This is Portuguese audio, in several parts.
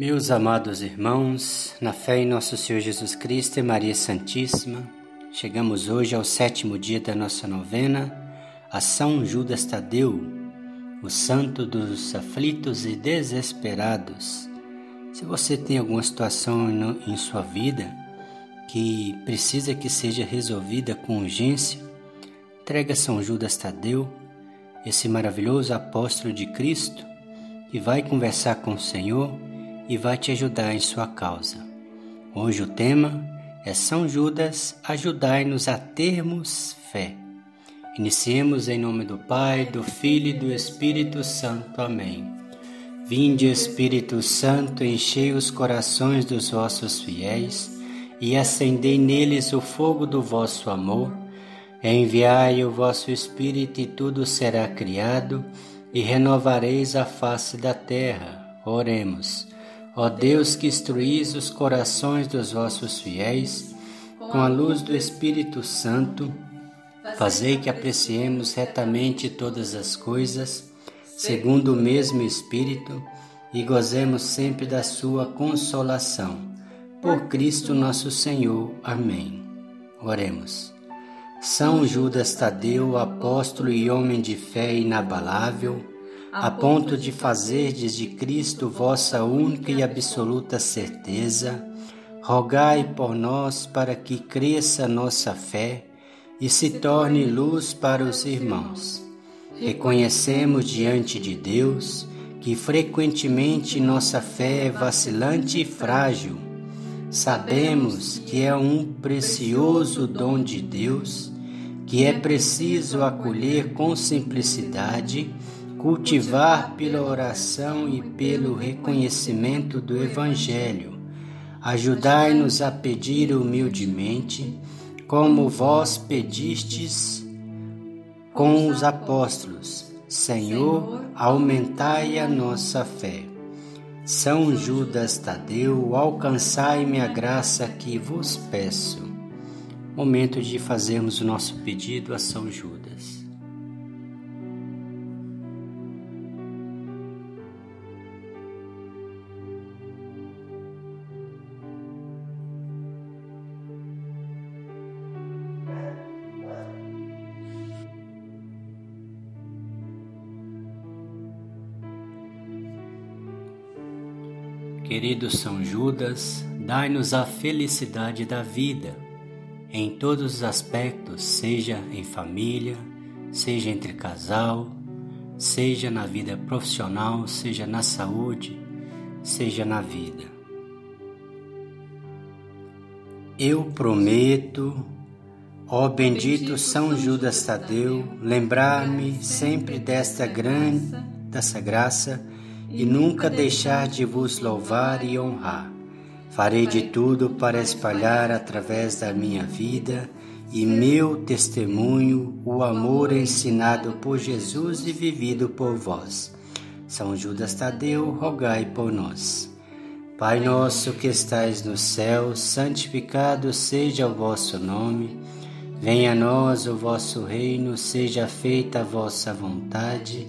Meus amados irmãos, na fé em nosso Senhor Jesus Cristo e Maria Santíssima, chegamos hoje ao sétimo dia da nossa novena, a São Judas Tadeu, o santo dos aflitos e desesperados. Se você tem alguma situação em sua vida que precisa que seja resolvida com urgência, entrega São Judas Tadeu, esse maravilhoso apóstolo de Cristo, que vai conversar com o Senhor e vai te ajudar em sua causa. Hoje o tema é São Judas, ajudai-nos a termos fé. Iniciemos em nome do Pai, do Filho e do Espírito Santo. Amém. Vinde, Espírito Santo, enchei os corações dos vossos fiéis e acendei neles o fogo do vosso amor. Enviai o vosso Espírito e tudo será criado, e renovareis a face da terra. Oremos. Ó Deus que instruís os corações dos vossos fiéis, com a luz do Espírito Santo, fazei que apreciemos retamente todas as coisas, segundo o mesmo Espírito, e gozemos sempre da sua consolação. Por Cristo nosso Senhor. Amém. Oremos. São Judas Tadeu, apóstolo e homem de fé inabalável, a ponto de fazerdes de Cristo vossa única e absoluta certeza, rogai por nós para que cresça nossa fé e se torne luz para os irmãos. Reconhecemos diante de Deus que frequentemente nossa fé é vacilante e frágil. Sabemos que é um precioso dom de Deus que é preciso acolher com simplicidade cultivar pela oração e pelo reconhecimento do Evangelho. Ajudai-nos a pedir humildemente, como vós pedistes com os apóstolos: Senhor, aumentai a nossa fé. São Judas Tadeu, alcançai-me a graça que vos peço. Momento de fazermos o nosso pedido a São Judas. Querido São Judas, dai-nos a felicidade da vida, em todos os aspectos, seja em família, seja entre casal, seja na vida profissional, seja na saúde, seja na vida. Eu prometo, ó bendito São Judas Tadeu, lembrar-me sempre desta grande, dessa graça e nunca deixar de vos louvar e honrar. Farei de tudo para espalhar através da minha vida e meu testemunho o amor ensinado por Jesus e vivido por vós. São Judas Tadeu, rogai por nós. Pai nosso que estais no céu, santificado seja o vosso nome. Venha a nós o vosso reino, seja feita a vossa vontade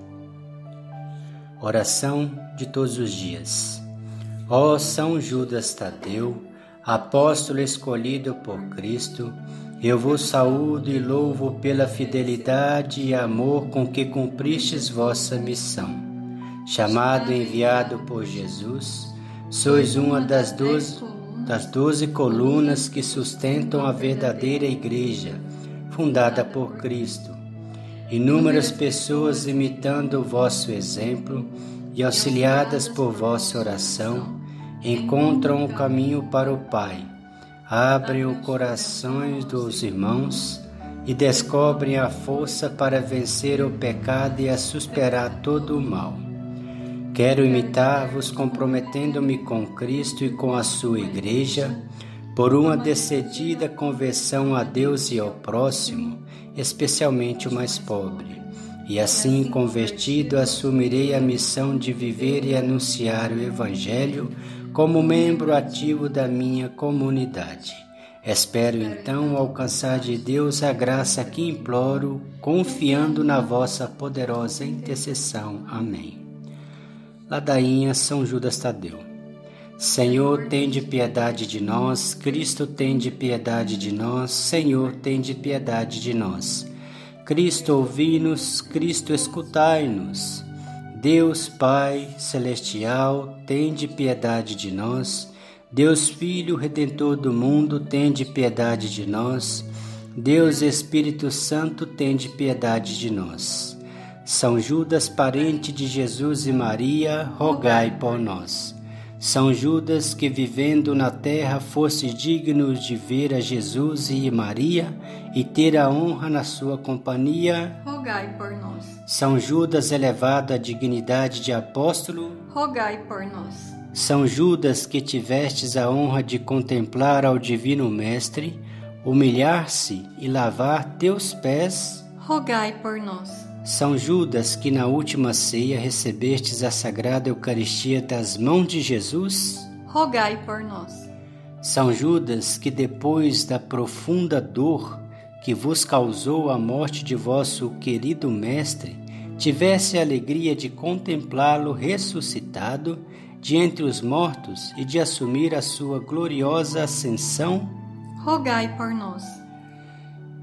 Oração de todos os dias. Ó São Judas Tadeu, apóstolo escolhido por Cristo, eu vos saúdo e louvo pela fidelidade e amor com que cumpristes vossa missão. Chamado e enviado por Jesus, Sois uma das doze, das doze colunas que sustentam a verdadeira Igreja, fundada por Cristo. Inúmeras pessoas imitando o vosso exemplo e auxiliadas por vossa oração, encontram o caminho para o Pai, abrem o coração dos irmãos e descobrem a força para vencer o pecado e a superar todo o mal. Quero imitar-vos, comprometendo-me com Cristo e com a sua Igreja, por uma decidida conversão a Deus e ao próximo, especialmente o mais pobre. E assim, convertido, assumirei a missão de viver e anunciar o Evangelho como membro ativo da minha comunidade. Espero então alcançar de Deus a graça que imploro, confiando na vossa poderosa intercessão. Amém. Ladainha São Judas Tadeu. Senhor, tende piedade de nós, Cristo tende piedade de nós, Senhor, tende piedade de nós. Cristo ouvi-nos, Cristo escutai-nos. Deus Pai celestial, tende piedade de nós. Deus Filho redentor do mundo, tende piedade de nós. Deus Espírito Santo, tende piedade de nós. São Judas, parente de Jesus e Maria, rogai por nós. São Judas, que vivendo na terra fosse digno de ver a Jesus e Maria e ter a honra na sua companhia, rogai por nós. São Judas, elevado à dignidade de apóstolo, rogai por nós. São Judas, que tivestes a honra de contemplar ao Divino Mestre, humilhar-se e lavar teus pés, rogai por nós. São Judas, que na última ceia recebestes a sagrada Eucaristia das mãos de Jesus, rogai por nós. São Judas, que depois da profunda dor que vos causou a morte de vosso querido Mestre, tivesse a alegria de contemplá-lo ressuscitado de entre os mortos e de assumir a sua gloriosa ascensão, rogai por nós.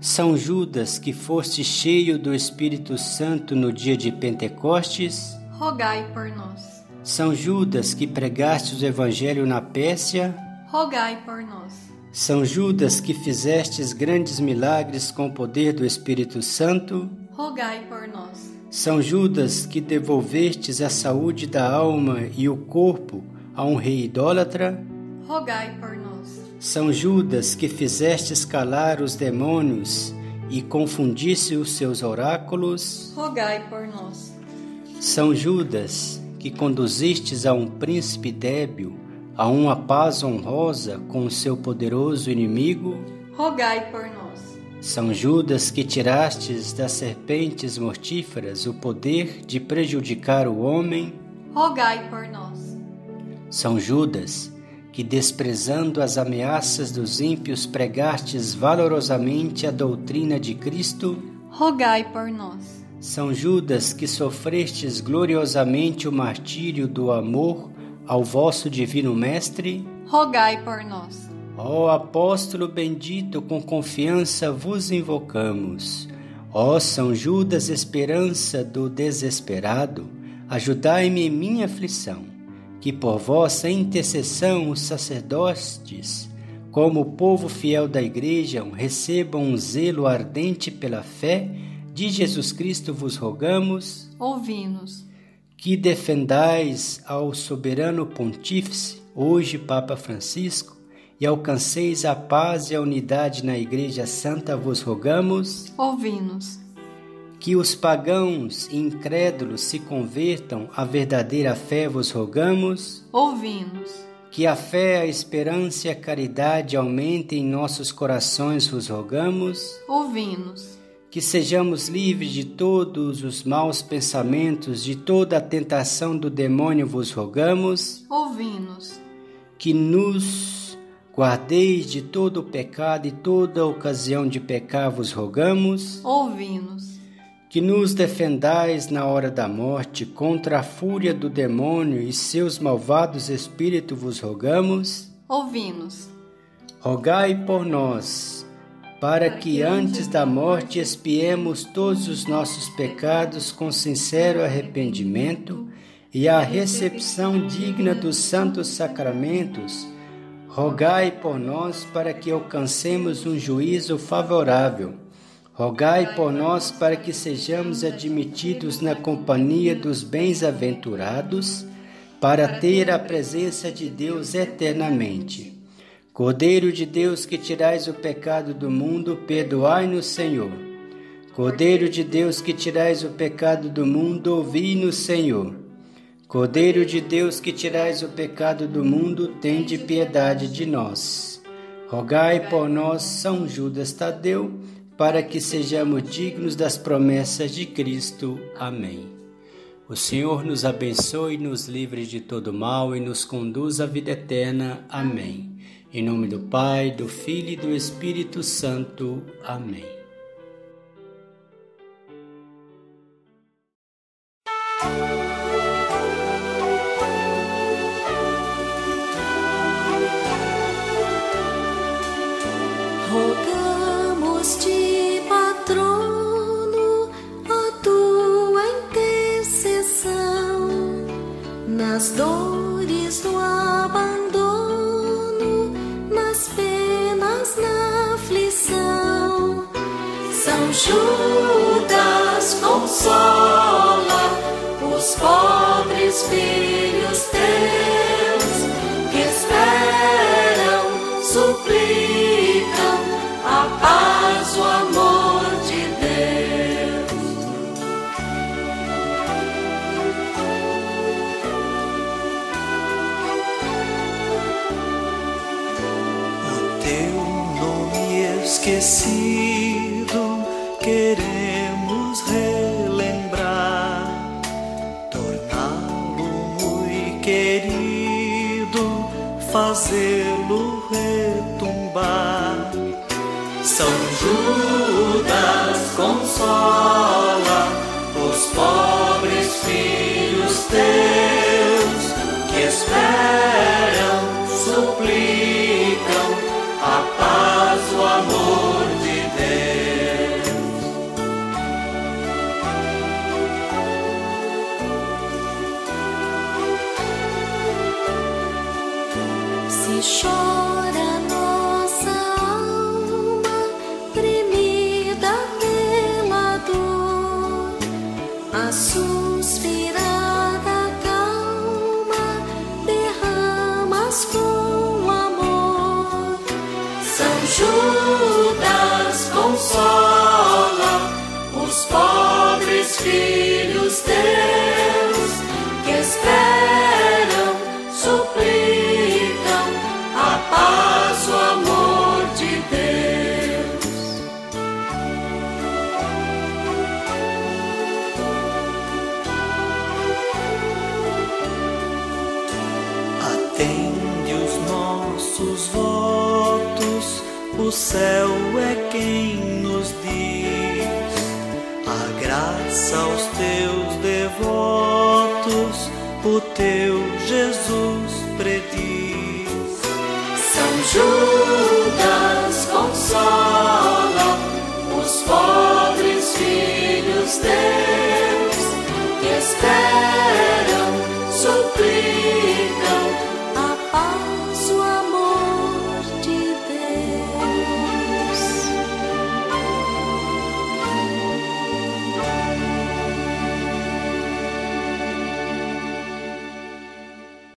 São Judas, que foste cheio do Espírito Santo no dia de Pentecostes, rogai por nós. São Judas, que pregaste o Evangelho na Pérsia, rogai por nós. São Judas, que fizestes grandes milagres com o poder do Espírito Santo, rogai por nós. São Judas, que devolvestes a saúde da alma e o corpo a um rei idólatra, rogai por nós. São Judas, que fizeste calar os demônios e confundisse os seus oráculos, rogai por nós. São Judas, que conduzistes a um príncipe débil a uma paz honrosa com o seu poderoso inimigo, rogai por nós. São Judas, que tirastes das serpentes mortíferas o poder de prejudicar o homem, rogai por nós. São Judas, que desprezando as ameaças dos ímpios pregastes valorosamente a doutrina de Cristo, rogai por nós. São Judas, que sofrestes gloriosamente o martírio do amor ao vosso divino Mestre, rogai por nós. Ó apóstolo bendito, com confiança vos invocamos. Ó São Judas, esperança do desesperado, ajudai-me em minha aflição que por vossa intercessão os sacerdotes, como o povo fiel da Igreja, recebam um zelo ardente pela fé de Jesus Cristo, vos rogamos. Ouvi-nos. Que defendais ao soberano pontífice, hoje Papa Francisco, e alcanceis a paz e a unidade na Igreja Santa, vos rogamos. Ouvi-nos que os pagãos e incrédulos se convertam à verdadeira fé, vos rogamos. Ouvimos. Que a fé, a esperança e a caridade aumentem em nossos corações, vos rogamos. Ouvimos. Que sejamos livres de todos os maus pensamentos, de toda a tentação do demônio, vos rogamos. Ouvimos. Que nos guardeis de todo o pecado e toda ocasião de pecar, vos rogamos. Ouvimos que nos defendais na hora da morte contra a fúria do demônio e seus malvados espíritos, vos rogamos. Ouvi-nos. Rogai por nós, para que antes da morte expiemos todos os nossos pecados com sincero arrependimento e a recepção digna dos santos sacramentos, rogai por nós para que alcancemos um juízo favorável. Rogai por nós para que sejamos admitidos na companhia dos bens-aventurados, para ter a presença de Deus eternamente. Cordeiro de Deus que tirais o pecado do mundo, perdoai-nos, Senhor. Cordeiro de Deus que tirais o pecado do mundo, ouvi-nos, Senhor. Cordeiro de Deus que tirais o pecado do mundo, tende piedade de nós. Rogai por nós, São Judas Tadeu, para que sejamos dignos das promessas de Cristo. Amém. O Senhor nos abençoe, nos livre de todo mal e nos conduz à vida eterna. Amém. Em nome do Pai, do Filho e do Espírito Santo. Amém. São Judas consola os pobres filhos teus que esperam suplicam a paz, o amor de Deus. O teu nome esquecido queremos relembrar, torná-lo muito querido, fazê-lo retumbar. São Judas consola nossos votos, o céu é quem nos diz a graça aos teus devotos, o teu Jesus prediz. São Judas